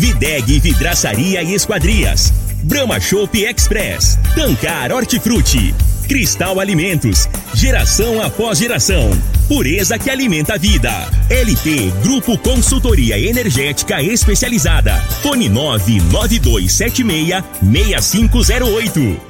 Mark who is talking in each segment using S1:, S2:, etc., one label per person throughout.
S1: Videg Vidraçaria e Esquadrias. Brahma Shop Express. Tancar Hortifruti. Cristal Alimentos. Geração após geração. Pureza que alimenta a vida. LT Grupo Consultoria Energética Especializada. Fone 99276 6508.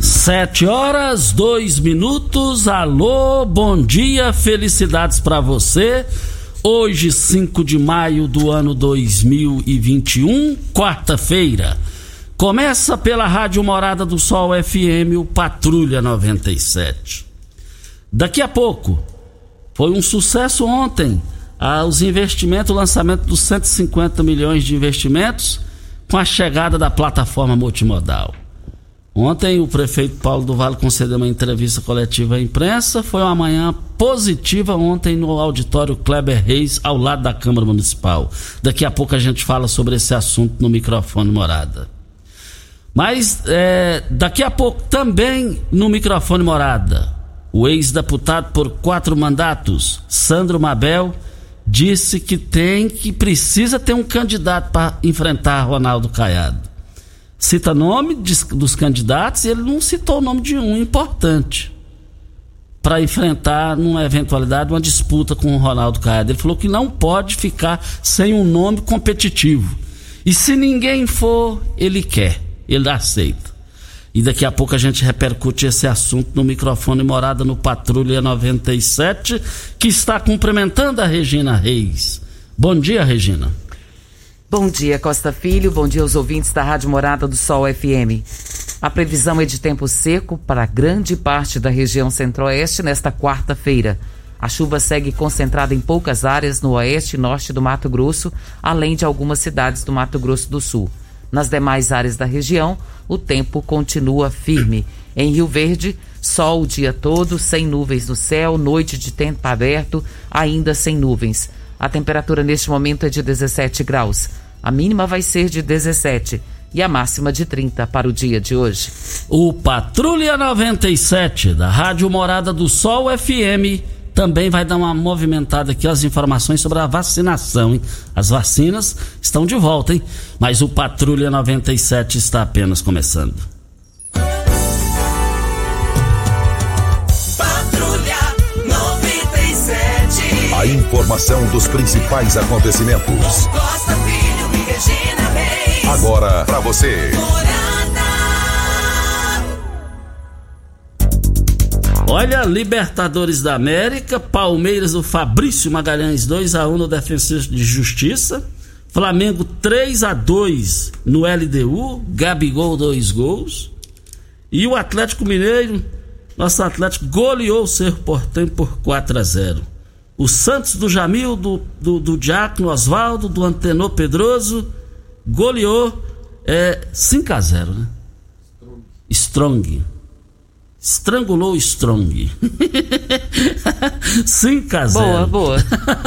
S2: Sete horas, dois minutos. Alô, bom dia, felicidades para você. Hoje, 5 de maio do ano 2021, quarta-feira. Começa pela Rádio Morada do Sol FM, o Patrulha 97. Daqui a pouco, foi um sucesso ontem ah, os investimentos, o lançamento dos 150 milhões de investimentos com a chegada da plataforma multimodal. Ontem o prefeito Paulo do Vale concedeu uma entrevista coletiva à imprensa. Foi uma manhã positiva ontem no auditório Kleber Reis, ao lado da Câmara Municipal. Daqui a pouco a gente fala sobre esse assunto no microfone morada. Mas é, daqui a pouco também no microfone morada, o ex-deputado por quatro mandatos, Sandro Mabel, disse que tem que precisa ter um candidato para enfrentar Ronaldo Caiado cita nome dos candidatos e ele não citou o nome de um importante para enfrentar, numa eventualidade, uma disputa com o Ronaldo Caiado. Ele falou que não pode ficar sem um nome competitivo. E se ninguém for, ele quer, ele aceita. E daqui a pouco a gente repercute esse assunto no microfone Morada no Patrulha 97, que está cumprimentando a Regina Reis. Bom dia, Regina.
S3: Bom dia, Costa Filho. Bom dia aos ouvintes da Rádio Morada do Sol FM. A previsão é de tempo seco para grande parte da região centro-oeste nesta quarta-feira. A chuva segue concentrada em poucas áreas no oeste e norte do Mato Grosso, além de algumas cidades do Mato Grosso do Sul. Nas demais áreas da região, o tempo continua firme. Em Rio Verde, sol o dia todo, sem nuvens no céu, noite de tempo aberto, ainda sem nuvens. A temperatura neste momento é de 17 graus. A mínima vai ser de 17 e a máxima de 30 para o dia de hoje.
S2: O Patrulha 97 da Rádio Morada do Sol FM também vai dar uma movimentada aqui as informações sobre a vacinação. Hein? As vacinas estão de volta, hein? Mas o Patrulha 97 está apenas começando.
S4: A informação dos principais acontecimentos.
S5: Costa Regina Reis.
S4: Agora para você.
S2: Olha, Libertadores da América, Palmeiras do Fabrício Magalhães 2 a 1 no Defensor de Justiça, Flamengo 3 a 2 no LDU, Gabigol dois gols. E o Atlético Mineiro, nosso Atlético goleou o Cerro Portenho por 4 a 0. O Santos do Jamil, do, do, do Diácono Oswaldo, do Antenor Pedroso, goleou é, 5 a 0 né? Strong. estrangulou o Strong. 5 a 0.
S3: Boa, boa.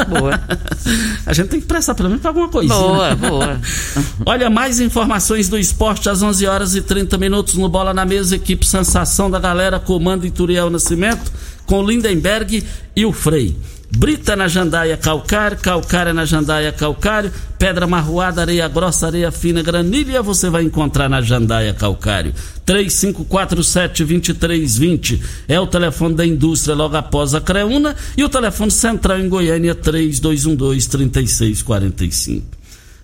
S3: Boa.
S2: A gente tem que prestar pelo menos pra alguma coisinha.
S3: Boa,
S2: né?
S3: boa.
S2: Olha, mais informações do esporte às 11 horas e 30 minutos no Bola na Mesa, equipe Sensação da Galera, comando Ituriel Nascimento, com Lindenberg e o Frei. Brita na jandaia calcário, calcária na jandaia calcário, pedra marroada, areia grossa, areia fina, granilha você vai encontrar na jandaia calcário. 3547-2320 é o telefone da indústria logo após a Creuna e o telefone central em Goiânia 3212-3645.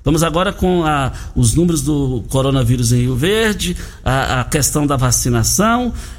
S2: Vamos agora com a, os números do coronavírus em Rio Verde, a, a questão da vacinação,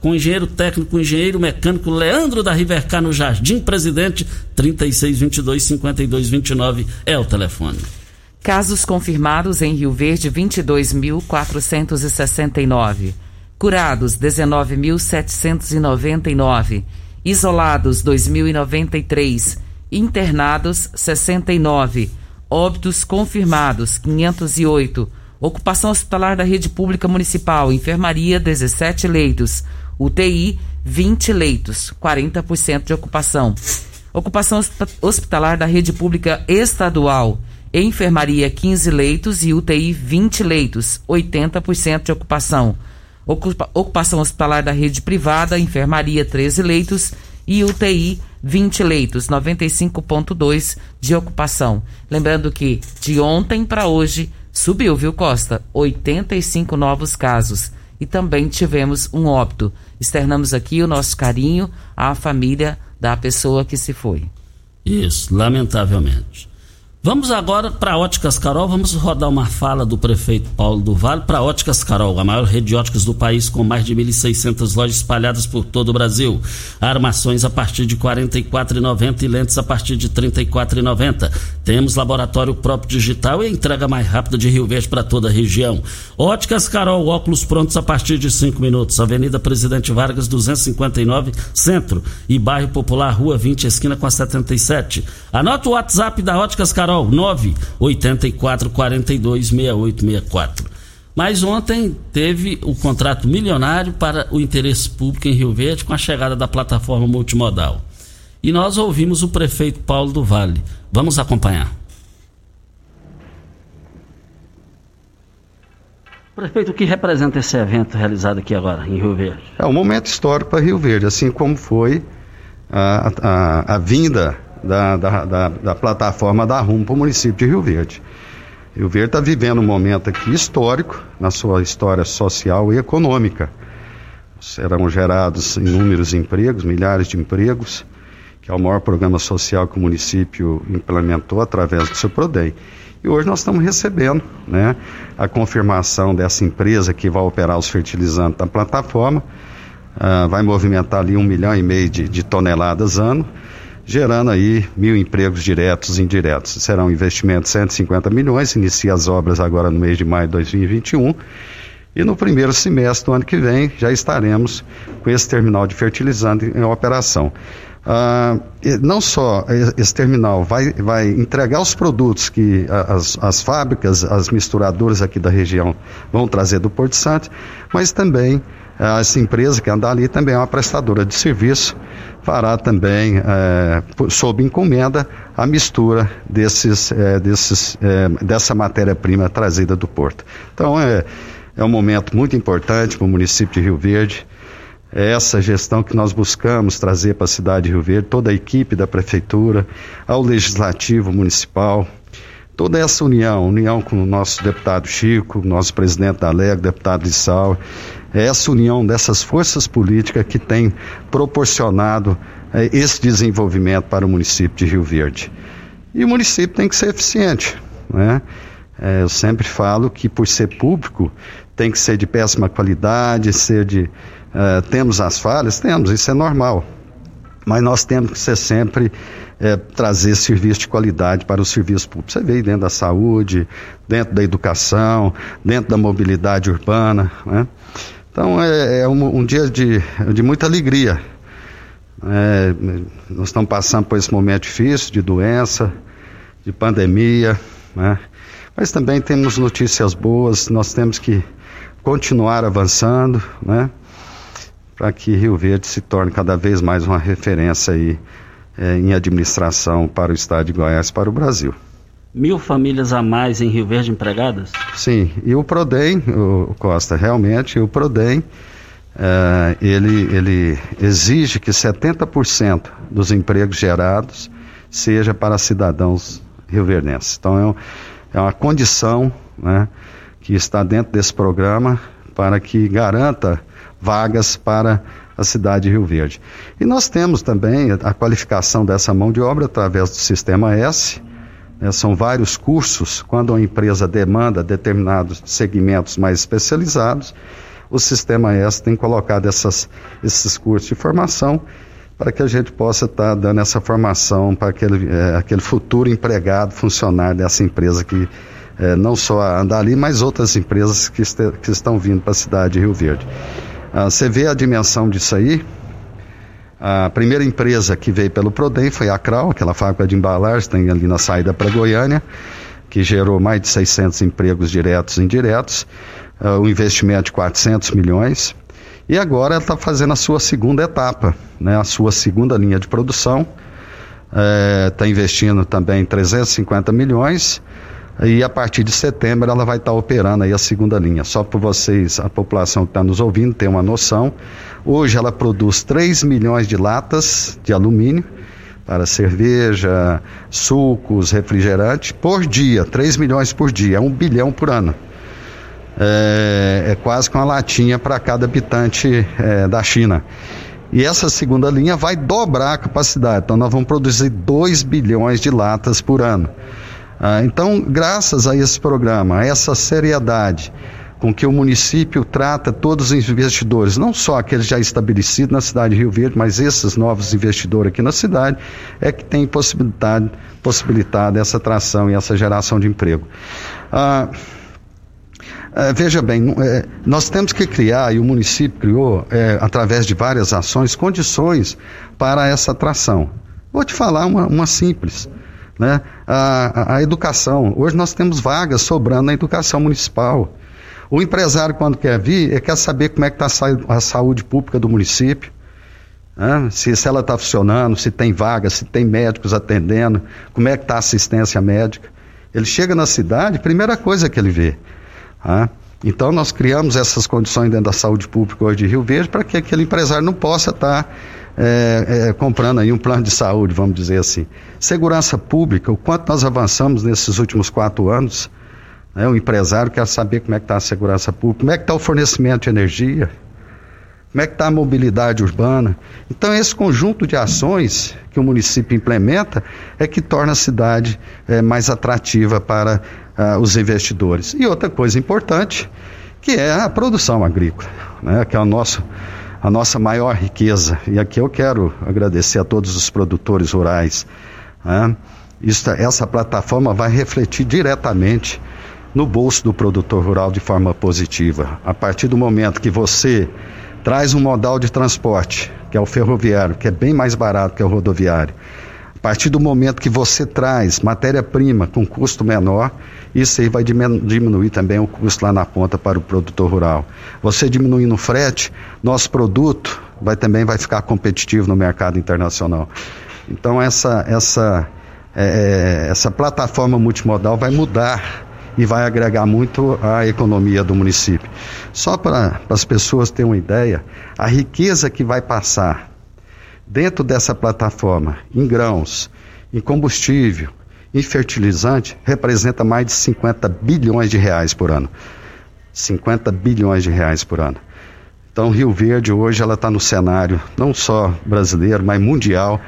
S2: com o engenheiro técnico, o engenheiro mecânico Leandro da Rivercar no Jardim Presidente, 3622 5229 é o telefone.
S3: Casos confirmados em Rio Verde, 22.469. Curados, 19.799. Isolados, 2.093. Internados, 69. Óbitos confirmados, 508. Ocupação hospitalar da rede pública municipal, enfermaria, 17 leitos. UTI, 20 leitos, 40% de ocupação. Ocupação hospitalar da rede pública estadual, enfermaria, 15 leitos e UTI, 20 leitos, 80% de ocupação. Ocupa ocupação hospitalar da rede privada, enfermaria, 13 leitos e UTI, 20 leitos, 95,2% de ocupação. Lembrando que de ontem para hoje subiu, viu, Costa? 85 novos casos e também tivemos um óbito. Externamos aqui o nosso carinho à família da pessoa que se foi.
S2: Isso, lamentavelmente. Vamos agora para Óticas Carol, vamos rodar uma fala do prefeito Paulo do Vale para Óticas Carol, a maior rede de óticas do país com mais de 1.600 lojas espalhadas por todo o Brasil. Armações a partir de R$ 44,90 e lentes a partir de R$ 34,90. Temos laboratório próprio digital e entrega mais rápida de Rio Verde para toda a região. Óticas Carol, óculos prontos a partir de 5 minutos. Avenida Presidente Vargas 259, Centro e Bairro Popular, Rua 20, esquina com a 77. Anota o WhatsApp da Óticas Carol Carol, 984 42 6864. Mas ontem teve o contrato milionário para o interesse público em Rio Verde com a chegada da plataforma multimodal. E nós ouvimos o prefeito Paulo do Vale. Vamos acompanhar. Prefeito, o que representa esse evento realizado aqui agora, em Rio Verde?
S6: É um momento histórico para Rio Verde, assim como foi a, a, a vinda da, da, da, da plataforma da RUM para o município de Rio Verde. Rio Verde está vivendo um momento aqui histórico na sua história social e econômica. Serão gerados inúmeros empregos, milhares de empregos, que é o maior programa social que o município implementou através do seu PRODEM. E hoje nós estamos recebendo né, a confirmação dessa empresa que vai operar os fertilizantes da plataforma, uh, vai movimentar ali um milhão e meio de, de toneladas ano gerando aí mil empregos diretos e indiretos. Será um investimento de 150 milhões, inicia as obras agora no mês de maio de 2021 e no primeiro semestre do ano que vem já estaremos com esse terminal de fertilizante em operação. Ah, não só esse terminal vai, vai entregar os produtos que as, as fábricas, as misturadoras aqui da região vão trazer do Porto Santo, mas também essa empresa que anda ali também é uma prestadora de serviço, fará também, é, sob encomenda, a mistura desses, é, desses, é, dessa matéria-prima trazida do porto. Então, é, é um momento muito importante para o município de Rio Verde. É essa gestão que nós buscamos trazer para a cidade de Rio Verde, toda a equipe da prefeitura, ao legislativo municipal, toda essa união, união com o nosso deputado Chico, nosso presidente da Lega, deputado Lissau, é essa união dessas forças políticas que tem proporcionado é, esse desenvolvimento para o município de Rio Verde. E o município tem que ser eficiente, né? É, eu sempre falo que por ser público tem que ser de péssima qualidade, ser de uh, temos as falhas, temos, isso é normal. mas nós temos que ser sempre é, trazer serviço de qualidade para o serviço público. Você vê dentro da saúde, dentro da educação, dentro da mobilidade urbana. Né? Então é, é um, um, dia de, de muita alegria. É, nós estamos passando por esse momento difícil de doença, de pandemia, né? mas também temos notícias boas, nós temos que continuar avançando, né? para que Rio Verde se torne cada vez mais uma referência aí, é, em administração para o estado de Goiás, para o Brasil.
S2: Mil famílias a mais em Rio Verde empregadas?
S6: Sim, e o Prodem, o Costa, realmente o Prodem, é, ele, ele exige que 70% dos empregos gerados seja para cidadãos rioverdenses. Então é, um, é uma condição né, que está dentro desse programa para que garanta vagas para a cidade de Rio Verde. E nós temos também a qualificação dessa mão de obra através do Sistema S. Né, são vários cursos, quando a empresa demanda determinados segmentos mais especializados, o Sistema S tem colocado essas, esses cursos de formação para que a gente possa estar tá dando essa formação para aquele, é, aquele futuro empregado, funcionário dessa empresa que é, não só anda ali, mas outras empresas que, este, que estão vindo para a cidade de Rio Verde. Ah, você vê a dimensão disso aí. A primeira empresa que veio pelo Prodem foi a Crau, aquela fábrica de embalagens, tem ali na saída para Goiânia, que gerou mais de 600 empregos diretos e indiretos, uh, um investimento de 400 milhões. E agora ela está fazendo a sua segunda etapa, né, a sua segunda linha de produção. Está eh, investindo também 350 milhões e a partir de setembro ela vai estar operando aí a segunda linha. Só para vocês, a população que está nos ouvindo, ter uma noção. Hoje ela produz 3 milhões de latas de alumínio para cerveja, sucos, refrigerantes por dia, 3 milhões por dia, é um bilhão por ano. É, é quase que uma latinha para cada habitante é, da China. E essa segunda linha vai dobrar a capacidade, então nós vamos produzir 2 bilhões de latas por ano. Ah, então, graças a esse programa, a essa seriedade com que o município trata todos os investidores, não só aqueles já estabelecidos na cidade de Rio Verde, mas esses novos investidores aqui na cidade, é que tem possibilidade, possibilitado essa atração e essa geração de emprego. Ah, é, veja bem, é, nós temos que criar, e o município criou, é, através de várias ações, condições para essa atração. Vou te falar uma, uma simples né? A, a, educação. Hoje nós temos vagas sobrando na educação municipal. O empresário, quando quer vir, ele quer saber como é que está a saúde pública do município. Né? Se, se ela está funcionando, se tem vagas, se tem médicos atendendo, como é que está a assistência médica. Ele chega na cidade, primeira coisa que ele vê. Né? Então nós criamos essas condições dentro da saúde pública hoje de Rio Verde para que aquele empresário não possa estar tá é, é, comprando aí um plano de saúde, vamos dizer assim. Segurança pública, o quanto nós avançamos nesses últimos quatro anos, né, o empresário quer saber como é que está a segurança pública, como é que está o fornecimento de energia, como é que está a mobilidade urbana. Então, esse conjunto de ações que o município implementa é que torna a cidade é, mais atrativa para uh, os investidores. E outra coisa importante, que é a produção agrícola, né, que é o nosso a nossa maior riqueza. E aqui eu quero agradecer a todos os produtores rurais. Né? Isso, essa plataforma vai refletir diretamente no bolso do produtor rural de forma positiva. A partir do momento que você traz um modal de transporte, que é o ferroviário, que é bem mais barato que o rodoviário, a partir do momento que você traz matéria-prima com custo menor, isso aí vai diminuir também o custo lá na ponta para o produtor rural. Você diminuindo o frete, nosso produto vai também vai ficar competitivo no mercado internacional. Então essa essa é, é essa plataforma multimodal vai mudar e vai agregar muito à economia do município. Só para as pessoas terem uma ideia, a riqueza que vai passar dentro dessa plataforma, em grãos, em combustível, em fertilizante, representa mais de 50 bilhões de reais por ano. 50 bilhões de reais por ano. Então, Rio Verde hoje ela está no cenário não só brasileiro, mas mundial,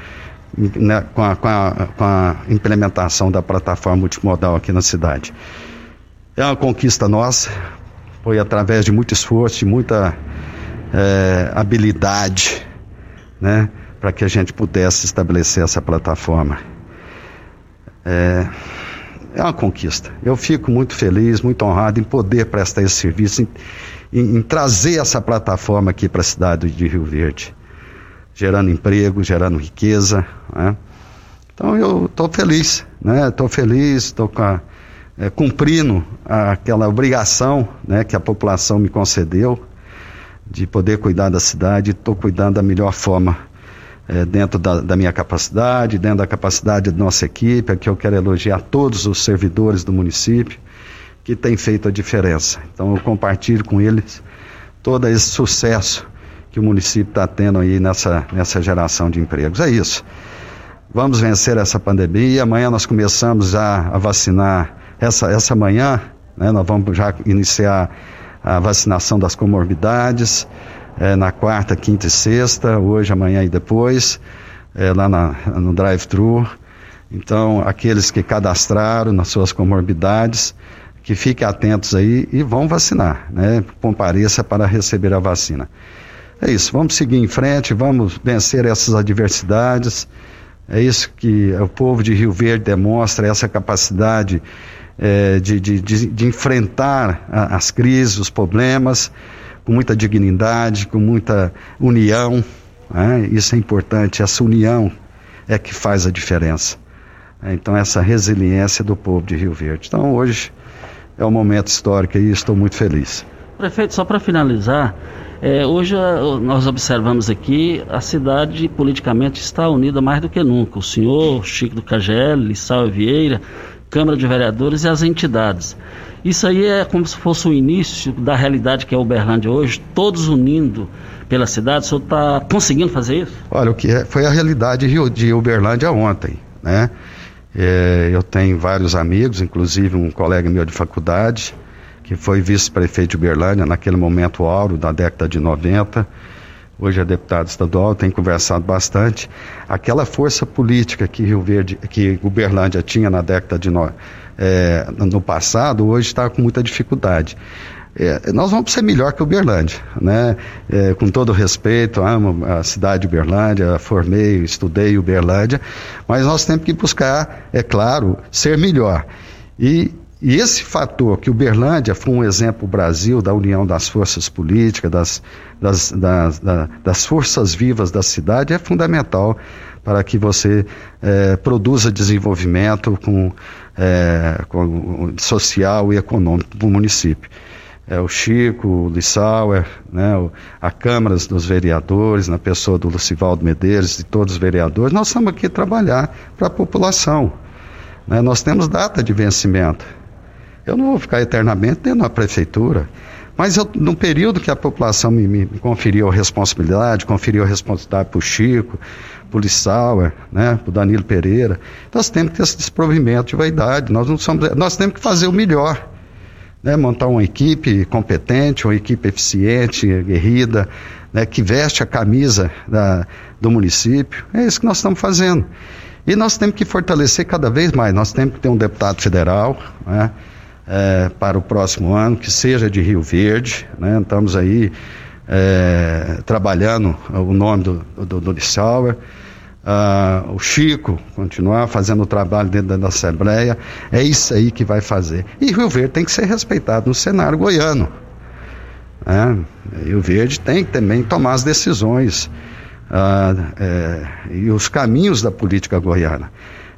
S6: né, com, a, com, a, com a implementação da plataforma multimodal aqui na cidade. É uma conquista nossa, foi através de muito esforço, de muita é, habilidade, né? Para que a gente pudesse estabelecer essa plataforma. É, é uma conquista. Eu fico muito feliz, muito honrado em poder prestar esse serviço, em, em, em trazer essa plataforma aqui para a cidade de Rio Verde, gerando emprego, gerando riqueza. Né? Então eu estou feliz, né? Estou feliz, estou é, cumprindo aquela obrigação né, que a população me concedeu de poder cuidar da cidade, estou cuidando da melhor forma é, dentro da, da, minha capacidade, dentro da capacidade da nossa equipe, aqui eu quero elogiar todos os servidores do município que têm feito a diferença. Então eu compartilho com eles todo esse sucesso que o município está tendo aí nessa, nessa geração de empregos. É isso. Vamos vencer essa pandemia. Amanhã nós começamos já a vacinar. Essa, essa manhã, né, nós vamos já iniciar a vacinação das comorbidades é, na quarta, quinta e sexta, hoje, amanhã e depois, é, lá na, no drive-thru. Então, aqueles que cadastraram nas suas comorbidades, que fiquem atentos aí e vão vacinar, né? Compareça para receber a vacina. É isso, vamos seguir em frente, vamos vencer essas adversidades. É isso que o povo de Rio Verde demonstra, essa capacidade é, de, de, de, de, enfrentar as crises, os problemas, com muita dignidade, com muita união. Né? Isso é importante, essa união é que faz a diferença. Então, essa resiliência do povo de Rio Verde. Então, hoje é um momento histórico e estou muito feliz.
S2: Prefeito, só para finalizar, é, hoje nós observamos aqui a cidade politicamente está unida mais do que nunca. O senhor, Chico do KGL, Lissau Vieira, Câmara de Vereadores e as entidades. Isso aí é como se fosse o início da realidade que é Uberlândia hoje, todos unindo pela cidade. O senhor está conseguindo fazer isso?
S6: Olha, o que é, foi a realidade de Uberlândia ontem, né? É, eu tenho vários amigos, inclusive um colega meu de faculdade, que foi vice-prefeito de Uberlândia naquele momento áureo da década de 90 hoje é deputado estadual, tem conversado bastante. Aquela força política que Rio Verde, que Uberlândia tinha na década de no, é, no passado, hoje está com muita dificuldade. É, nós vamos ser melhor que Uberlândia, né? É, com todo respeito, amo a cidade de Uberlândia, formei, estudei Uberlândia, mas nós temos que buscar, é claro, ser melhor. E e esse fator, que Uberlândia foi um exemplo Brasil da união das forças políticas, das, das, das, das forças vivas da cidade, é fundamental para que você é, produza desenvolvimento com, é, com, social e econômico do município. É, o Chico, o Lissauer, né, o, a Câmara dos Vereadores, na pessoa do Lucivaldo Medeiros e todos os vereadores, nós estamos aqui trabalhar para a população. Né? Nós temos data de vencimento. Eu não vou ficar eternamente dentro da prefeitura. Mas eu, no período que a população me, me conferiu a responsabilidade, conferiu a responsabilidade para o Chico, para o Lissauer, né, o Danilo Pereira, nós temos que ter esse desprovimento de vaidade. Nós, não somos, nós temos que fazer o melhor. Né, montar uma equipe competente, uma equipe eficiente, aguerrida, né, que veste a camisa da, do município. É isso que nós estamos fazendo. E nós temos que fortalecer cada vez mais. Nós temos que ter um deputado federal, né, é, para o próximo ano, que seja de Rio Verde. Né? Estamos aí é, trabalhando o nome do, do, do. Ah, o Chico continuar fazendo o trabalho dentro da Assembleia. É isso aí que vai fazer. E Rio Verde tem que ser respeitado no cenário goiano. Né? Rio Verde tem que também tomar as decisões ah, é, e os caminhos da política goiana.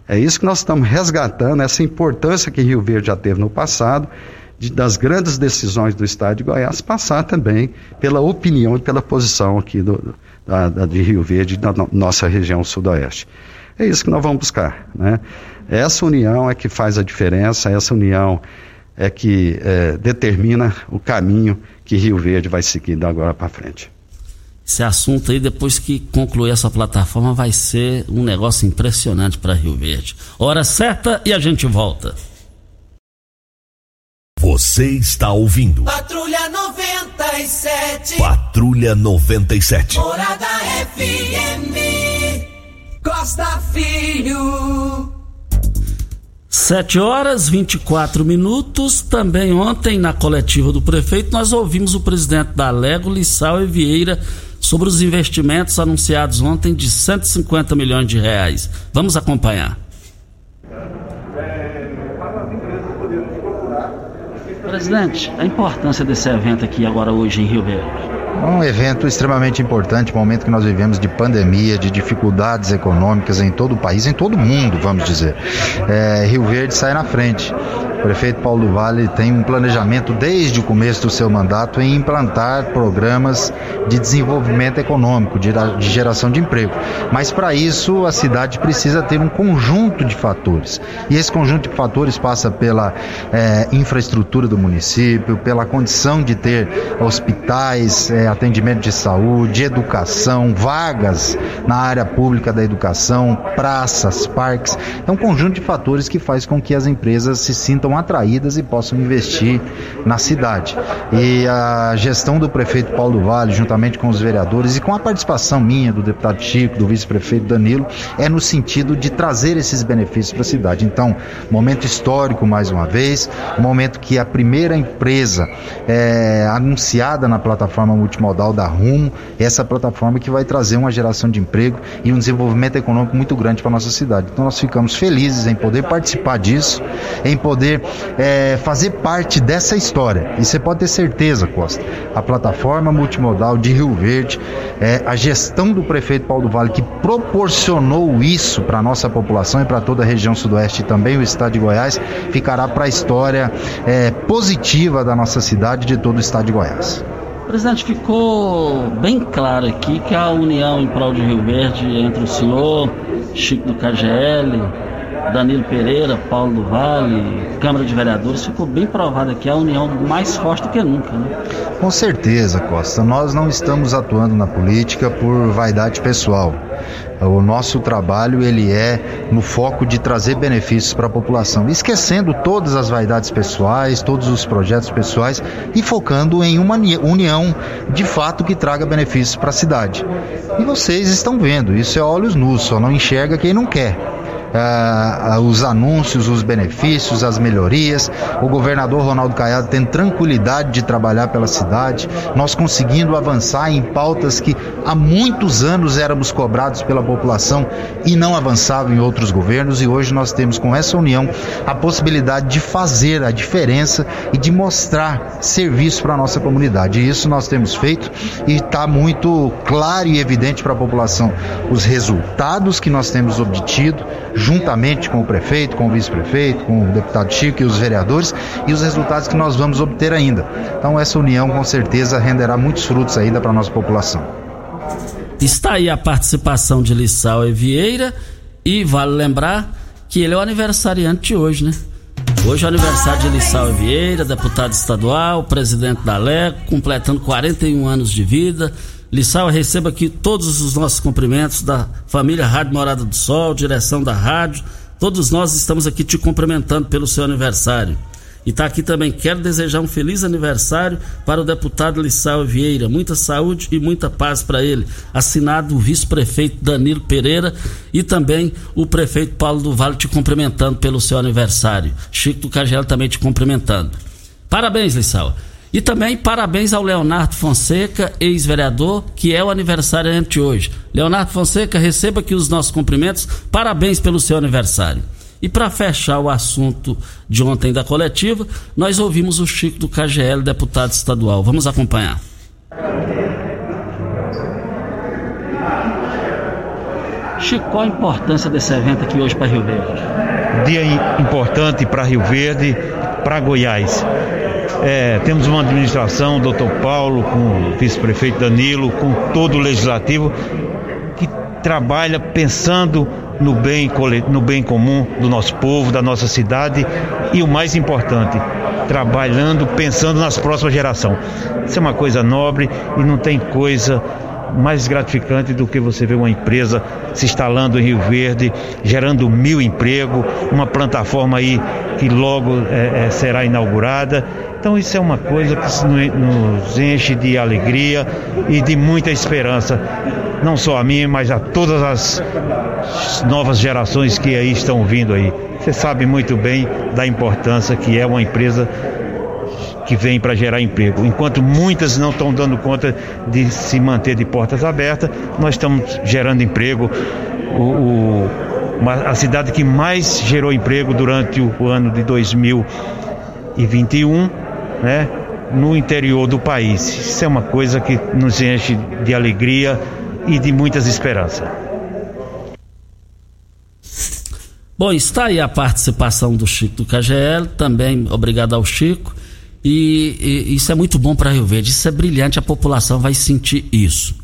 S6: É isso que nós estamos resgatando, essa importância que Rio Verde já teve no passado, de, das grandes decisões do Estado de Goiás, passar também pela opinião e pela posição aqui do, da, da, de Rio Verde, da no, nossa região sudoeste. É isso que nós vamos buscar. Né? Essa união é que faz a diferença, essa união é que é, determina o caminho que Rio Verde vai seguir da agora para frente.
S2: Esse assunto aí, depois que concluir essa plataforma, vai ser um negócio impressionante para Rio Verde. Hora certa e a gente volta.
S4: Você está ouvindo.
S5: Patrulha 97.
S4: Patrulha 97.
S5: Morada FM. Costa Filho.
S2: 7 horas 24 minutos. Também ontem, na coletiva do prefeito, nós ouvimos o presidente da Lego, Lissau e Vieira sobre os investimentos anunciados ontem de 150 milhões de reais. Vamos acompanhar. Presidente, a importância desse evento aqui agora hoje em Rio Verde.
S7: Um evento extremamente importante, momento que nós vivemos de pandemia, de dificuldades econômicas em todo o país, em todo o mundo, vamos dizer. É, Rio Verde sai na frente. O prefeito Paulo Vale tem um planejamento desde o começo do seu mandato em implantar programas de desenvolvimento econômico, de, de geração de emprego. Mas para isso a cidade precisa ter um conjunto de fatores. E esse conjunto de fatores passa pela é, infraestrutura do município, pela condição de ter hospitais, é, atendimento de saúde, educação, vagas na área pública da educação, praças, parques. É um conjunto de fatores que faz com que as empresas se sintam atraídas e possam investir na cidade. E a gestão do prefeito Paulo Vale, juntamente com os vereadores e com a participação minha, do deputado Chico, do vice-prefeito Danilo, é no sentido de trazer esses benefícios para a cidade. Então, momento histórico mais uma vez, momento que a primeira empresa é, anunciada na plataforma multimodal da Rumo, essa plataforma que vai trazer uma geração de emprego e um desenvolvimento econômico muito grande para a nossa cidade. Então, nós ficamos felizes em poder participar disso, em poder é, fazer parte dessa história. E você pode ter certeza, Costa, a plataforma multimodal de Rio Verde, é, a gestão do prefeito Paulo do Vale, que proporcionou isso para a nossa população e para toda a região sudoeste e também o estado de Goiás, ficará para a história é, positiva da nossa cidade e de todo o estado de Goiás.
S2: Presidente, ficou bem claro aqui que a união em prol de Rio Verde entre o senhor, Chico do KGL, Danilo Pereira, Paulo do Vale, Câmara de Vereadores, ficou bem provado aqui a união mais forte do que nunca. Né?
S7: Com certeza, Costa. Nós não estamos atuando na política por vaidade pessoal. O nosso trabalho ele é no foco de trazer benefícios para a população, esquecendo todas as vaidades pessoais, todos os projetos pessoais e focando em uma união de fato que traga benefícios para a cidade. E vocês estão vendo, isso é olhos nus, só não enxerga quem não quer uh, os anúncios, os benefícios, as melhorias. O governador Ronaldo Caiado tem tranquilidade de trabalhar pela cidade, nós conseguindo avançar em pautas que há muitos anos éramos cobrados pela população e não avançavam em outros governos, e hoje nós temos com essa união a possibilidade de fazer a diferença e de mostrar serviço para a nossa comunidade. E isso nós temos feito e está muito claro e evidente para a população os resultados que nós temos obtido juntamente com o prefeito, com o vice-prefeito, com o deputado Chico e os vereadores, e os resultados que nós vamos obter ainda. Então, essa união com certeza renderá muitos frutos ainda para a nossa população.
S2: Está aí a participação de Lissau e Vieira, e vale lembrar que ele é o aniversariante de hoje, né? Hoje é o aniversário de Lissau Vieira, deputado estadual, presidente da LECO, completando 41 anos de vida. Lissau, receba aqui todos os nossos cumprimentos da família Rádio Morada do Sol, direção da rádio. Todos nós estamos aqui te cumprimentando pelo seu aniversário. E está aqui também, quero desejar um feliz aniversário para o deputado Lissau Vieira. Muita saúde e muita paz para ele. Assinado o vice-prefeito Danilo Pereira e também o prefeito Paulo do Vale te cumprimentando pelo seu aniversário. Chico do Cagelo também te cumprimentando. Parabéns, Lissau. E também parabéns ao Leonardo Fonseca, ex-vereador, que é o aniversário de hoje. Leonardo Fonseca, receba aqui os nossos cumprimentos. Parabéns pelo seu aniversário. E para fechar o assunto de ontem da coletiva, nós ouvimos o Chico do KGL, deputado estadual. Vamos acompanhar. Chico, qual a importância desse evento aqui hoje para Rio Verde?
S8: Dia importante para Rio Verde, para Goiás. É, temos uma administração, doutor Paulo, com o vice-prefeito Danilo, com todo o legislativo, que trabalha pensando no bem, no bem comum do nosso povo, da nossa cidade e o mais importante, trabalhando, pensando nas próximas gerações. Isso é uma coisa nobre e não tem coisa mais gratificante do que você ver uma empresa se instalando em Rio Verde, gerando mil empregos, uma plataforma aí que logo é, é, será inaugurada então isso é uma coisa que nos enche de alegria e de muita esperança, não só a mim, mas a todas as novas gerações que aí estão vindo aí. Você sabe muito bem da importância que é uma empresa que vem para gerar emprego. Enquanto muitas não estão dando conta de se manter de portas abertas, nós estamos gerando emprego. O, o, a cidade que mais gerou emprego durante o, o ano de 2021, né? no interior do país. Isso é uma coisa que nos enche de alegria e de muitas esperanças.
S2: Bom, está aí a participação do Chico do KGL, também obrigado ao Chico. E, e isso é muito bom para Rio Verde, isso é brilhante, a população vai sentir isso.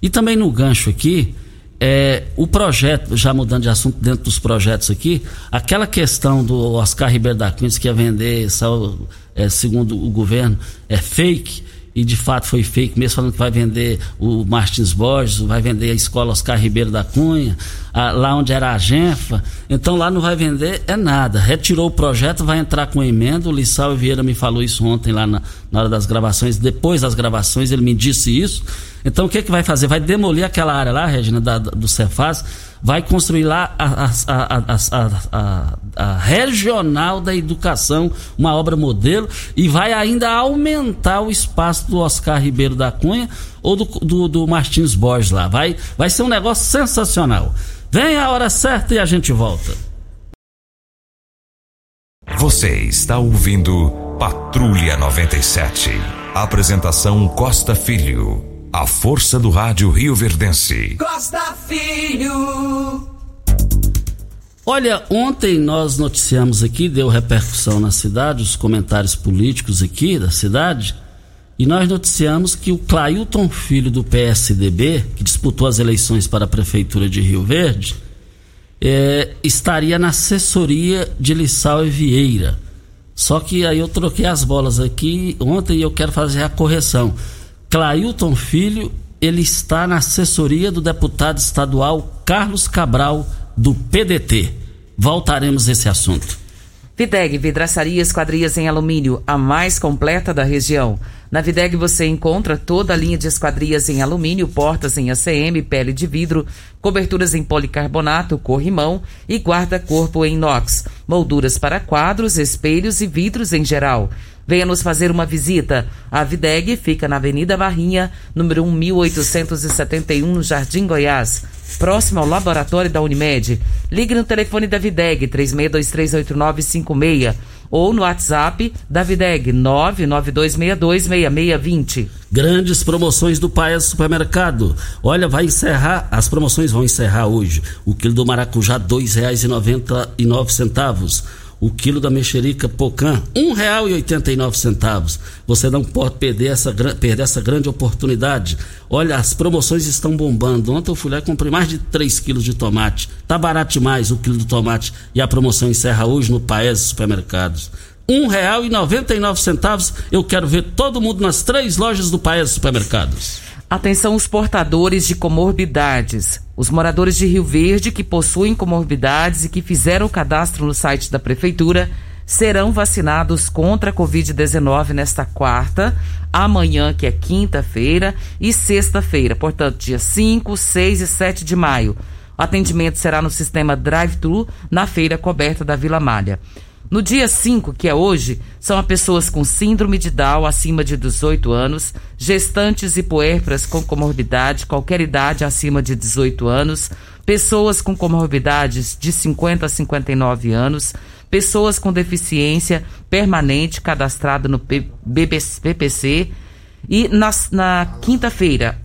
S2: E também no gancho aqui, é, o projeto, já mudando de assunto dentro dos projetos aqui, aquela questão do Oscar Ribeiro da Cunha que ia vender, é, segundo o governo, é fake e de fato foi fake, mesmo falando que vai vender o Martins Borges, vai vender a escola Oscar Ribeiro da Cunha, a, lá onde era a Genfa, então lá não vai vender é nada. Retirou o projeto, vai entrar com emenda. O Lissau Vieira me falou isso ontem lá na, na hora das gravações, depois das gravações, ele me disse isso. Então o que, que vai fazer? Vai demolir aquela área lá, Regina, da, do Cefaz, vai construir lá a, a, a, a, regional da educação, uma obra modelo, e vai ainda aumentar o espaço do Oscar Ribeiro da Cunha ou do, do, do Martins Borges lá. Vai, vai ser um negócio sensacional. Vem a hora certa e a gente volta.
S4: Você está ouvindo Patrulha 97. Apresentação Costa Filho. A força do rádio Rio Verdense.
S5: Costa Filho.
S2: Olha, ontem nós noticiamos aqui, deu repercussão na cidade, os comentários políticos aqui da cidade, e nós noticiamos que o Clailton Filho do PSDB, que disputou as eleições para a Prefeitura de Rio Verde, é, estaria na assessoria de Lissau e Vieira. Só que aí eu troquei as bolas aqui ontem e eu quero fazer a correção. Clailton Filho, ele está na assessoria do deputado estadual Carlos Cabral, do PDT. Voltaremos a esse assunto.
S3: Videg Vidraçaria Esquadrias em Alumínio, a mais completa da região. Na Videg você encontra toda a linha de esquadrias em alumínio, portas em ACM, pele de vidro, coberturas em policarbonato, corrimão e guarda-corpo em inox, molduras para quadros, espelhos e vidros em geral. Venha nos fazer uma visita. A Videg fica na Avenida Barrinha, número 1871, no Jardim Goiás, próximo ao laboratório da Unimed. Ligue no telefone da Videg, 36238956 ou no WhatsApp da Videg 992626620.
S2: Grandes promoções do Paes Supermercado. Olha, vai encerrar, as promoções vão encerrar hoje. O quilo do maracujá R$ 2,99 o quilo da mexerica Pocã, um real e oitenta e nove centavos. Você não pode perder essa, perder essa grande oportunidade. Olha, as promoções estão bombando. Ontem eu fui lá e comprei mais de 3 quilos de tomate. Tá barato demais o quilo do tomate. E a promoção encerra hoje no Paes Supermercados. Um real e noventa e nove centavos. Eu quero ver todo mundo nas três lojas do Paes Supermercados.
S3: Atenção os portadores de comorbidades. Os moradores de Rio Verde que possuem comorbidades e que fizeram o cadastro no site da prefeitura serão vacinados contra a Covid-19 nesta quarta, amanhã, que é quinta-feira, e sexta-feira, portanto, dia 5, 6 e 7 de maio. O atendimento será no sistema Drive-Thru na feira coberta da Vila Malha. No dia 5, que é hoje, são as pessoas com síndrome de Down acima de 18 anos, gestantes e puérperas com comorbidade, qualquer idade acima de 18 anos, pessoas com comorbidades de 50 a 59 anos, pessoas com deficiência permanente cadastrada no BPC e na, na quinta-feira,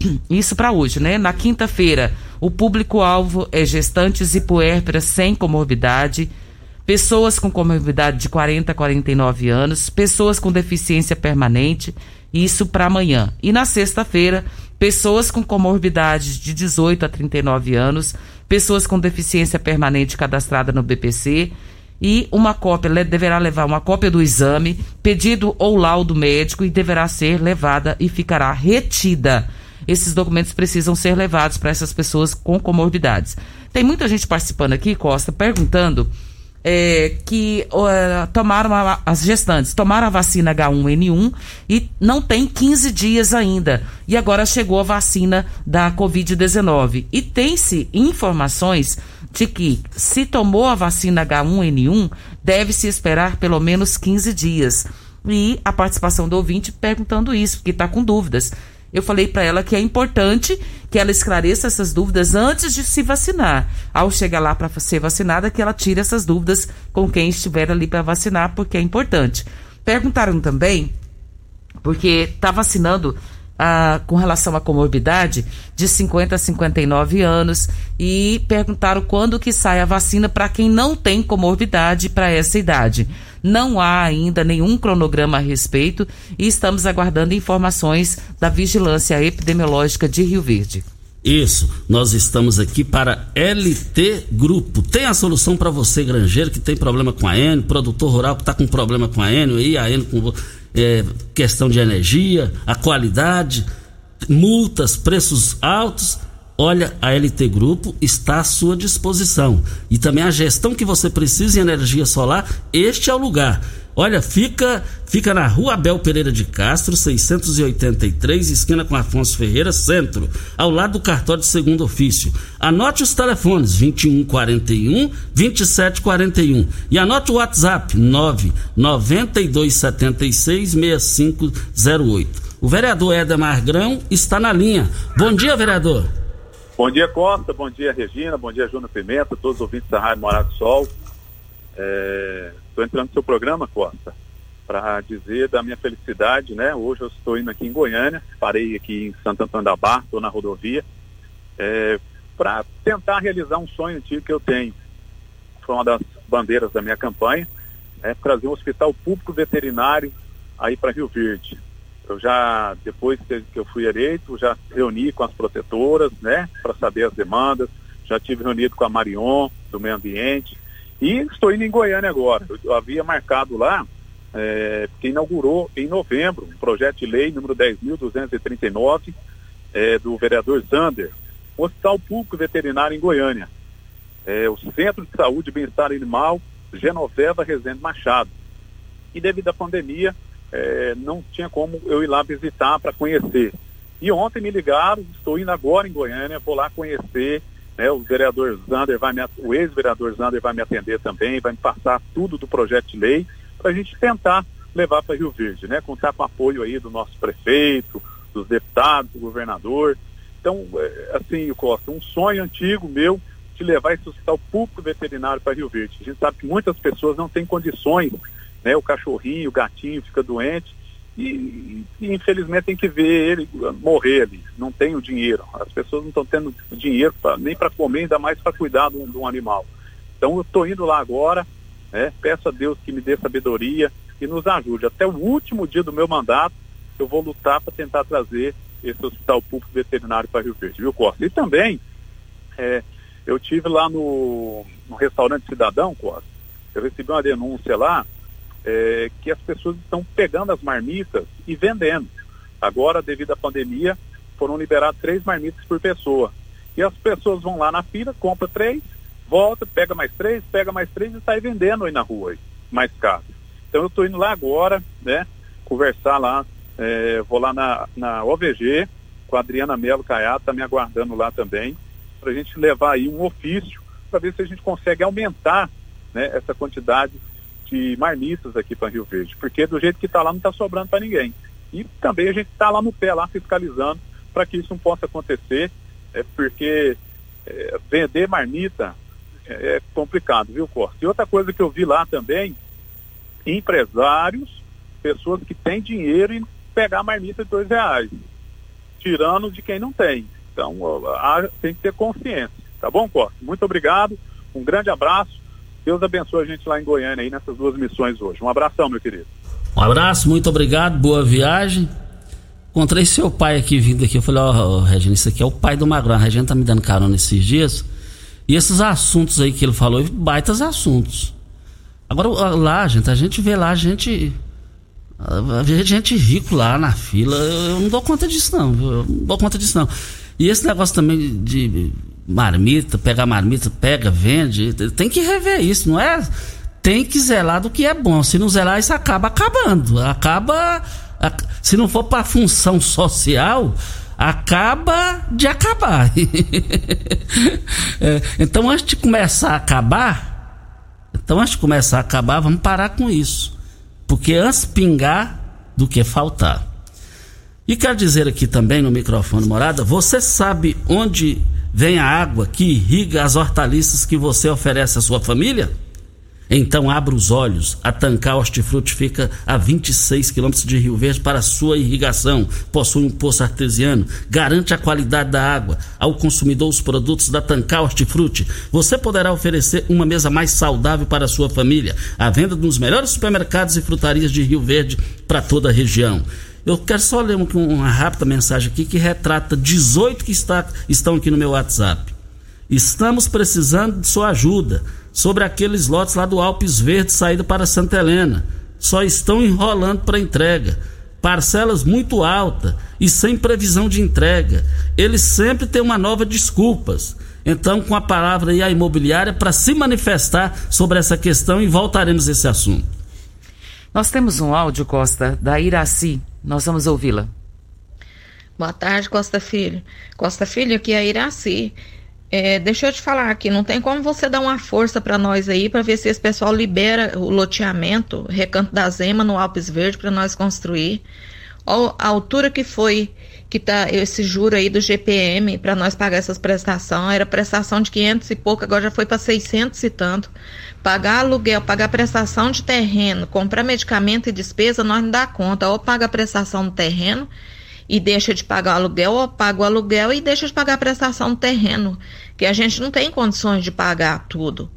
S3: isso para hoje, né? Na quinta-feira, o público-alvo é gestantes e puérperas sem comorbidade, pessoas com comorbidade de 40 a 49 anos, pessoas com deficiência permanente, isso para amanhã. E na sexta-feira, pessoas com comorbidades de 18 a 39 anos, pessoas com deficiência permanente cadastrada no BPC e uma cópia deverá levar uma cópia do exame, pedido ou laudo médico e deverá ser levada e ficará retida. Esses documentos precisam ser levados para essas pessoas com comorbidades. Tem muita gente participando aqui, Costa, perguntando é, que uh, tomaram a, as gestantes tomaram a vacina H1N1 e não tem 15 dias ainda. E agora chegou a vacina da Covid-19. E tem-se informações de que se tomou a vacina H1N1, deve-se esperar pelo menos 15 dias. e a participação do ouvinte perguntando isso, porque está com dúvidas. Eu falei para ela que é importante que ela esclareça essas dúvidas antes de se vacinar. Ao chegar lá para ser vacinada, que ela tire essas dúvidas com quem estiver ali para vacinar, porque é importante. Perguntaram também, porque está vacinando ah, com relação à comorbidade de 50 a 59 anos e perguntaram quando que sai a vacina para quem não tem comorbidade para essa idade. Não há ainda nenhum cronograma a respeito e estamos aguardando informações da Vigilância Epidemiológica de Rio Verde.
S2: Isso, nós estamos aqui para LT Grupo. Tem a solução para você, granjeiro, que tem problema com a N, produtor rural que está com problema com a N, aí a N com é, questão de energia, a qualidade, multas, preços altos. Olha, a LT Grupo está à sua disposição. E também a gestão que você precisa em energia solar, este é o lugar. Olha, fica fica na Rua Abel Pereira de Castro, 683, esquina com Afonso Ferreira, centro, ao lado do cartório de segundo ofício. Anote os telefones 2141 2741 e anote o WhatsApp 99276 6508. O vereador Éder Margrão está na linha. Bom dia, vereador.
S9: Bom dia, Costa. Bom dia, Regina. Bom dia, Júnior Pimenta, todos os ouvintes da Rádio Morado do Sol. Estou entrando no seu programa, Costa, para dizer da minha felicidade, né? Hoje eu estou indo aqui em Goiânia, parei aqui em Santo Antônio da Barra, estou na rodovia, é, para tentar realizar um sonho antigo que eu tenho. Foi uma das bandeiras da minha campanha, né? Trazer um hospital público veterinário aí para Rio Verde. Eu já, depois que eu fui eleito, já reuni com as protetoras, né, para saber as demandas. Já tive reunido com a Marion, do meio ambiente. E estou indo em Goiânia agora. Eu havia marcado lá, é, que inaugurou em novembro, um projeto de lei número 10.239, é, do vereador Zander, um hospital público veterinário em Goiânia. É, o Centro de Saúde e Bem-Estar Animal Genoveva Rezende Machado. E devido à pandemia, é, não tinha como eu ir lá visitar para conhecer. E ontem me ligaram, estou indo agora em Goiânia, vou lá conhecer, né, o vereador Zander vai me, o ex-vereador Zander vai me atender também, vai me passar tudo do projeto de lei para a gente tentar levar para Rio Verde, né? Contar com o apoio aí do nosso prefeito, dos deputados, do governador. Então, é, assim, Costa, um sonho antigo meu de levar esse hospital público veterinário para Rio Verde. A gente sabe que muitas pessoas não têm condições né? O cachorrinho, o gatinho fica doente e, e, infelizmente tem que ver ele morrer ali. Não tem o dinheiro. As pessoas não estão tendo dinheiro pra, nem para comer, ainda mais para cuidar de um, de um, animal. Então eu estou indo lá agora, né? Peço a Deus que me dê sabedoria e nos ajude. Até o último dia do meu mandato, eu vou lutar para tentar trazer esse hospital público veterinário para Rio Verde, viu, Costa? E também, é, eu tive lá no, no restaurante Cidadão, Costa, eu recebi uma denúncia lá é, que as pessoas estão pegando as marmitas e vendendo. Agora, devido à pandemia, foram liberadas três marmitas por pessoa. E as pessoas vão lá na fila, compra três, volta, pega mais três, pega mais três e sai vendendo aí na rua, aí, mais caro. Então eu estou indo lá agora, né, conversar lá, é, vou lá na, na OVG, com a Adriana Melo Caiado, está me aguardando lá também, para a gente levar aí um ofício, para ver se a gente consegue aumentar né, essa quantidade de marmitas aqui para Rio Verde, porque do jeito que está lá não está sobrando para ninguém. E também a gente está lá no pé, lá fiscalizando, para que isso não possa acontecer, é, porque é, vender marmita é, é complicado, viu, Costa? E outra coisa que eu vi lá também, empresários, pessoas que têm dinheiro em pegar marmita de dois reais, tirando de quem não tem. Então, tem que ter consciência. Tá bom, Costa? Muito obrigado, um grande abraço Deus abençoe a gente lá em Goiânia aí nessas duas missões hoje. Um abração, meu querido.
S2: Um abraço, muito obrigado, boa viagem. Encontrei seu pai aqui vindo aqui. Eu falei, ó, oh, Regina, isso aqui é o pai do Magrão. A Regina tá me dando carona esses dias. E esses assuntos aí que ele falou, baitas assuntos. Agora lá, gente, a gente vê lá, a gente. A gente rico lá na fila. Eu não dou conta disso, não. Eu não dou conta disso, não. E esse negócio também de marmita, pega marmita, pega, vende. Tem que rever isso, não é? Tem que zelar do que é bom. Se não zelar, isso acaba acabando. Acaba. Se não for para função social, acaba de acabar. é, então, antes de começar a acabar, então antes de começar a acabar, vamos parar com isso. Porque antes pingar do que faltar. E quero dizer aqui também no microfone morada, você sabe onde vem a água que irriga as hortaliças que você oferece à sua família? Então abra os olhos. A Tancar Hortifruti fica a 26 quilômetros de Rio Verde para sua irrigação. Possui um poço artesiano. Garante a qualidade da água. Ao consumidor os produtos da Tancar Hortifruti. Você poderá oferecer uma mesa mais saudável para a sua família. A venda nos melhores supermercados e frutarias de Rio Verde para toda a região. Eu quero só ler uma rápida mensagem aqui que retrata 18 que está, estão aqui no meu WhatsApp. Estamos precisando de sua ajuda sobre aqueles lotes lá do Alpes Verde, saída para Santa Helena. Só estão enrolando para entrega. Parcelas muito altas e sem previsão de entrega. Eles sempre têm uma nova desculpas. Então, com a palavra aí a imobiliária para se manifestar sobre essa questão e voltaremos a esse assunto.
S3: Nós temos um áudio, Costa, da Iraci. Nós vamos ouvi-la.
S10: Boa tarde, Costa Filho. Costa Filho, aqui é a Iraci. É, deixa eu te falar aqui, não tem como você dar uma força para nós aí para ver se esse pessoal libera o loteamento, Recanto da Zema no Alpes Verde para nós construir. Olha a altura que foi que tá esse juro aí do GPM para nós pagar essas prestações, era prestação de 500 e pouco, agora já foi para 600 e tanto. Pagar aluguel, pagar prestação de terreno, comprar medicamento e despesa, nós não dá conta. Ou paga a prestação do terreno e deixa de pagar o aluguel, ou paga o aluguel e deixa de pagar a prestação do terreno, que a gente não tem condições de pagar tudo.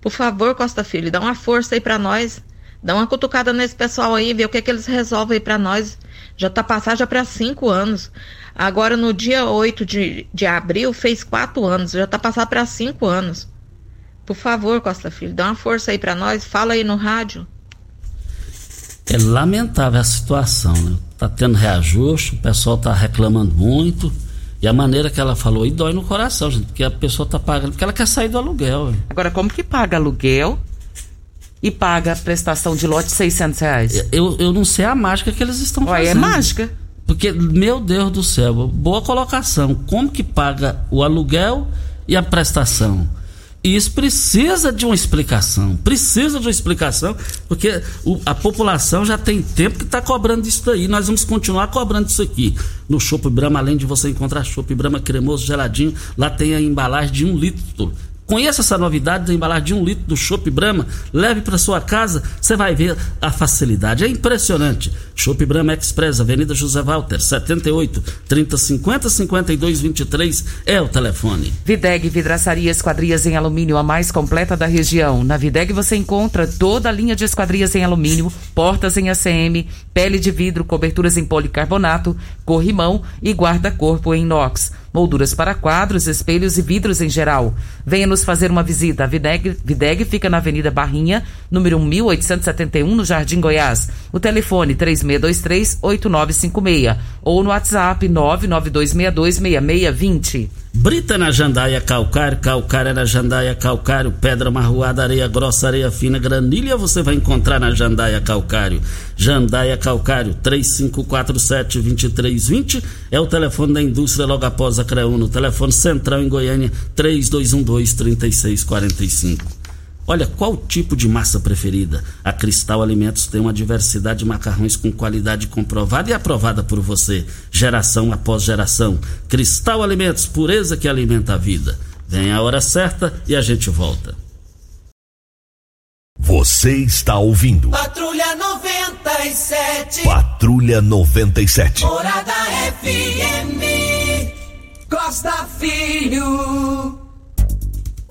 S10: Por favor, Costa Filho, dá uma força aí para nós, dá uma cutucada nesse pessoal aí, vê o que, é que eles resolvem aí para nós. Já tá passado já para cinco anos. Agora, no dia 8 de, de abril, fez quatro anos, já tá passado para cinco anos. Por favor, Costa Filho, dá uma força aí para nós, fala aí no rádio.
S2: É lamentável a situação, né? Tá tendo reajuste, o pessoal tá reclamando muito. E a maneira que ela falou, e dói no coração, gente, porque a pessoa tá pagando, porque ela quer sair do aluguel.
S3: Agora, como que paga aluguel e paga a prestação de lote 600 reais?
S2: Eu, eu não sei a mágica que eles estão Ué, é
S3: fazendo. é mágica.
S2: Porque, meu Deus do céu, boa colocação. Como que paga o aluguel e a prestação? Isso precisa de uma explicação. Precisa de uma explicação, porque o, a população já tem tempo que está cobrando isso daí. Nós vamos continuar cobrando isso aqui. No Chopp Brahma, além de você encontrar Chopp Brahma cremoso, geladinho, lá tem a embalagem de um litro Conheça essa novidade da embalagem de um litro do Chopp Brahma. Leve para sua casa, você vai ver a facilidade. É impressionante. Chopp Brahma Express, Avenida José Walter, 78 3050 52 23 é o telefone.
S3: Videg Vidraçaria Esquadrias em Alumínio, a mais completa da região. Na Videg você encontra toda a linha de esquadrias em alumínio, portas em ACM, pele de vidro, coberturas em policarbonato, corrimão e guarda-corpo em inox molduras para quadros, espelhos e vidros em geral. Venha nos fazer uma visita. A Videg, Videg fica na Avenida Barrinha, número 1871, no Jardim Goiás. O telefone 3623-8956 ou no WhatsApp 992626620.
S2: Brita na jandaia calcário, calcário na jandaia calcário, pedra marroada, areia grossa, areia fina, granilha você vai encontrar na jandaia calcário. Jandaia calcário 3547-2320 é o telefone da indústria logo após a CREUNO. Telefone central em Goiânia 3212-3645. Olha, qual tipo de massa preferida? A Cristal Alimentos tem uma diversidade de macarrões com qualidade comprovada e aprovada por você, geração após geração. Cristal Alimentos, pureza que alimenta a vida. Vem a hora certa e a gente volta.
S4: Você está ouvindo.
S5: Patrulha 97.
S4: Patrulha 97.
S5: Morada FM. Costa Filho.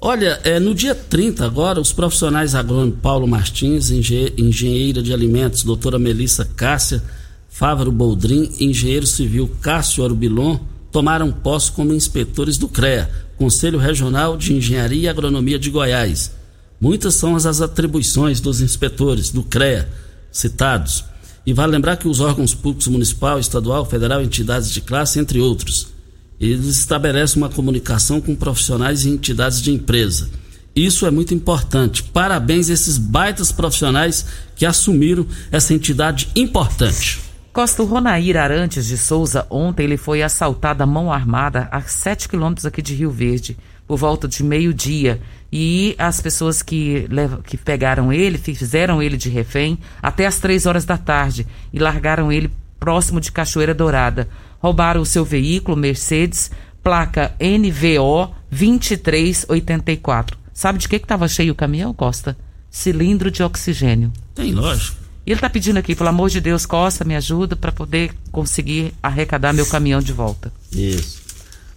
S2: Olha, é, no dia 30 agora, os profissionais agrônomos Paulo Martins, engenheira de alimentos, doutora Melissa Cássia, Fávaro Boldrin, engenheiro civil Cássio Arubilon, tomaram posse como inspetores do CREA, Conselho Regional de Engenharia e Agronomia de Goiás. Muitas são as atribuições dos inspetores do CREA citados. E vale lembrar que os órgãos públicos municipal, estadual, federal, entidades de classe, entre outros, eles estabelecem uma comunicação com profissionais e entidades de empresa. Isso é muito importante. Parabéns a esses baitas profissionais que assumiram essa entidade importante.
S3: Costa Ronair Arantes de Souza, ontem ele foi assaltado à mão armada a 7 quilômetros aqui de Rio Verde, por volta de meio-dia. E as pessoas que, que pegaram ele, fizeram ele de refém até as três horas da tarde e largaram ele próximo de Cachoeira Dourada. Roubaram o seu veículo, Mercedes, placa NVO 2384. Sabe de que estava cheio o caminhão, Costa? Cilindro de oxigênio.
S2: Tem, lógico.
S3: E ele está pedindo aqui, pelo amor de Deus, Costa, me ajuda para poder conseguir arrecadar meu caminhão de volta.
S2: Isso.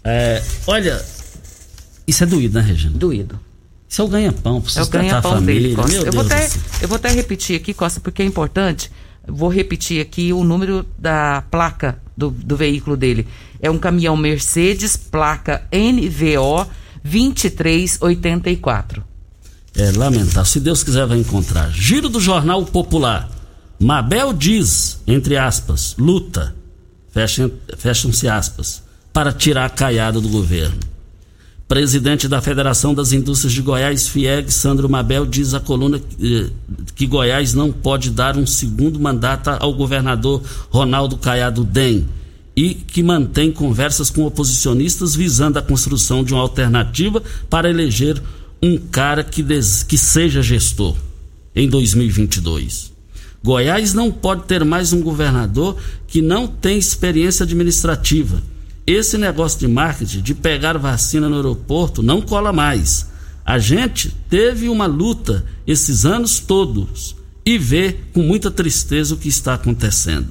S2: É, olha, isso é doído, né, Regina?
S3: Doído.
S2: Isso é o ganha-pão, pra
S3: É o ganha-pão dele, Costa. Eu vou, até, eu vou até repetir aqui, Costa, porque é importante. Vou repetir aqui o número da placa do, do veículo dele. É um caminhão Mercedes, placa NVO 2384.
S2: É lamentável. Se Deus quiser, vai encontrar. Giro do Jornal Popular. Mabel diz, entre aspas, luta, fecham-se aspas, para tirar a caiada do governo. Presidente da Federação das Indústrias de Goiás, FIEG, Sandro Mabel, diz à coluna eh, que Goiás não pode dar um segundo mandato ao governador Ronaldo Caiado Dem e que mantém conversas com oposicionistas visando a construção de uma alternativa para eleger um cara que, des- que seja gestor em 2022. Goiás não pode ter mais um governador que não tem experiência administrativa. Esse negócio de marketing, de pegar vacina no aeroporto, não cola mais. A gente teve uma luta esses anos todos e vê com muita tristeza o que está acontecendo.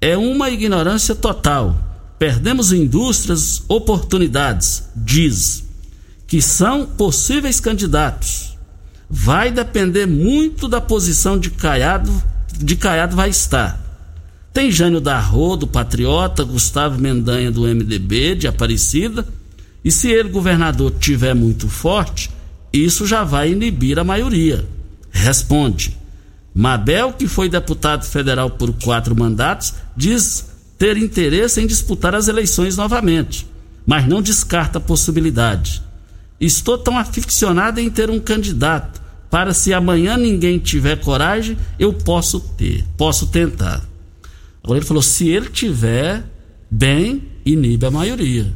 S2: É uma ignorância total. Perdemos indústrias, oportunidades, diz, que são possíveis candidatos. Vai depender muito da posição de Caiado, de Caiado vai estar. Tem Jânio Darro, do Patriota, Gustavo Mendanha, do MDB, de Aparecida. E se ele, governador, tiver muito forte, isso já vai inibir a maioria. Responde. Mabel, que foi deputado federal por quatro mandatos, diz ter interesse em disputar as eleições novamente, mas não descarta a possibilidade. Estou tão aficionado em ter um candidato para se amanhã ninguém tiver coragem, eu posso ter, posso tentar. Agora ele falou: se ele tiver bem, inibe a maioria.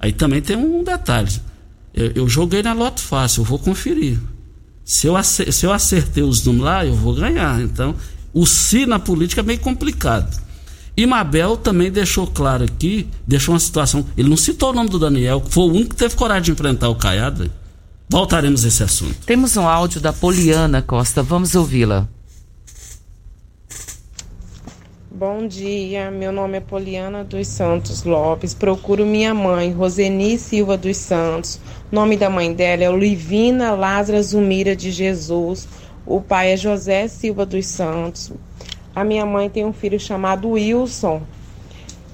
S2: Aí também tem um detalhe. Eu, eu joguei na Loto Fácil, eu vou conferir. Se eu, acer- se eu acertei os números lá, eu vou ganhar. Então, o se na política é meio complicado. E Mabel também deixou claro aqui, deixou uma situação. Ele não citou o nome do Daniel, foi o único que teve coragem de enfrentar o Caiado. Voltaremos a esse assunto.
S3: Temos um áudio da Poliana Costa, vamos ouvi-la.
S11: Bom dia, meu nome é Poliana dos Santos Lopes. Procuro minha mãe, Roseni Silva dos Santos. O nome da mãe dela é Olivina Lázara Zumira de Jesus. O pai é José Silva dos Santos. A minha mãe tem um filho chamado Wilson.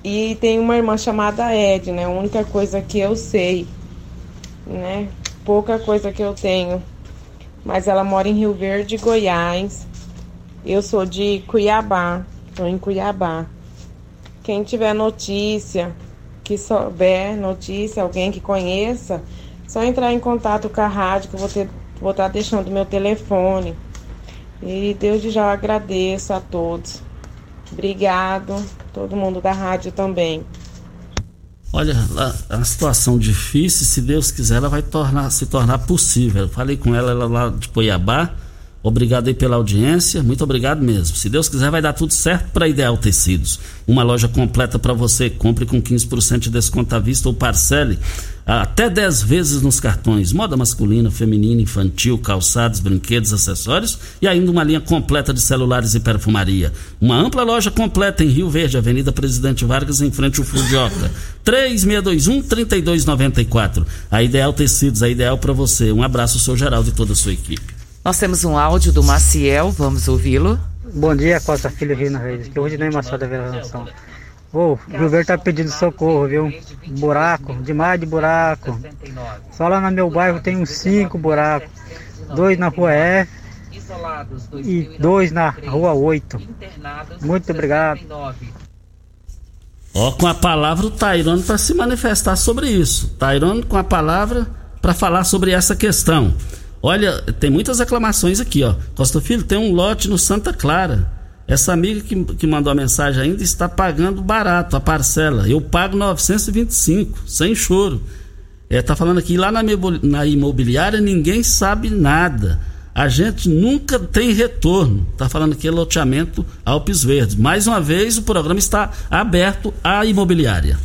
S11: E tem uma irmã chamada Edna. É a única coisa que eu sei, né? Pouca coisa que eu tenho. Mas ela mora em Rio Verde, Goiás. Eu sou de Cuiabá. Estou em Cuiabá. Quem tiver notícia, que souber notícia, alguém que conheça, só entrar em contato com a rádio, que eu vou estar vou tá deixando meu telefone. E desde já agradeço a todos. Obrigado, todo mundo da rádio também.
S2: Olha, é uma situação difícil, se Deus quiser, ela vai tornar, se tornar possível. Eu falei com ela, ela lá de Cuiabá. Obrigado aí pela audiência, muito obrigado mesmo. Se Deus quiser, vai dar tudo certo para Ideal Tecidos. Uma loja completa para você. Compre com 15% de desconto à vista ou parcele até 10 vezes nos cartões. Moda masculina, feminina, infantil, calçados, brinquedos, acessórios e ainda uma linha completa de celulares e perfumaria. Uma ampla loja completa em Rio Verde, Avenida Presidente Vargas, em frente ao Fudioca. 3621-3294. A Ideal Tecidos, a ideal para você. Um abraço, seu Geraldo e toda a sua equipe.
S3: Nós temos um áudio do Maciel, vamos ouvi-lo.
S12: Bom dia, Costa Filho Rina Reis, que hoje nem Machado da Vila Nação. Ô, o governo tá pedindo socorro, viu? Buraco, demais de buraco. Só lá no meu bairro tem uns cinco buracos. Dois na rua F e dois na rua 8. Muito obrigado.
S2: Ó, com a palavra o Tairone para se manifestar sobre isso. Tairone com a palavra para falar sobre essa questão. Olha, tem muitas reclamações aqui, ó. Costa Filho, tem um lote no Santa Clara. Essa amiga que, que mandou a mensagem ainda está pagando barato a parcela. Eu pago 925, sem choro. É, tá falando aqui lá na, na imobiliária ninguém sabe nada. A gente nunca tem retorno. Tá falando aqui loteamento Alpes Verdes. Mais uma vez o programa está aberto à imobiliária.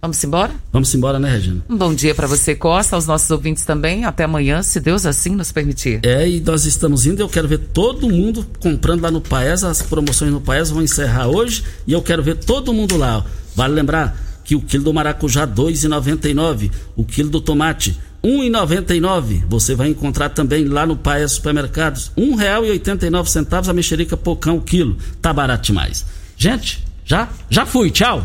S3: Vamos embora?
S2: Vamos embora, né, Regina?
S3: Um bom dia para você, Costa, aos nossos ouvintes também. Até amanhã, se Deus assim nos permitir.
S2: É, e nós estamos indo. Eu quero ver todo mundo comprando lá no Paes. As promoções no Paes vão encerrar hoje. E eu quero ver todo mundo lá. Vale lembrar que o quilo do maracujá R$ 2,99. O quilo do tomate R$ 1,99. Você vai encontrar também lá no Paes Supermercados. R$ 1,89 a mexerica pocão o quilo. Tá barato demais. Gente, já? Já fui. Tchau.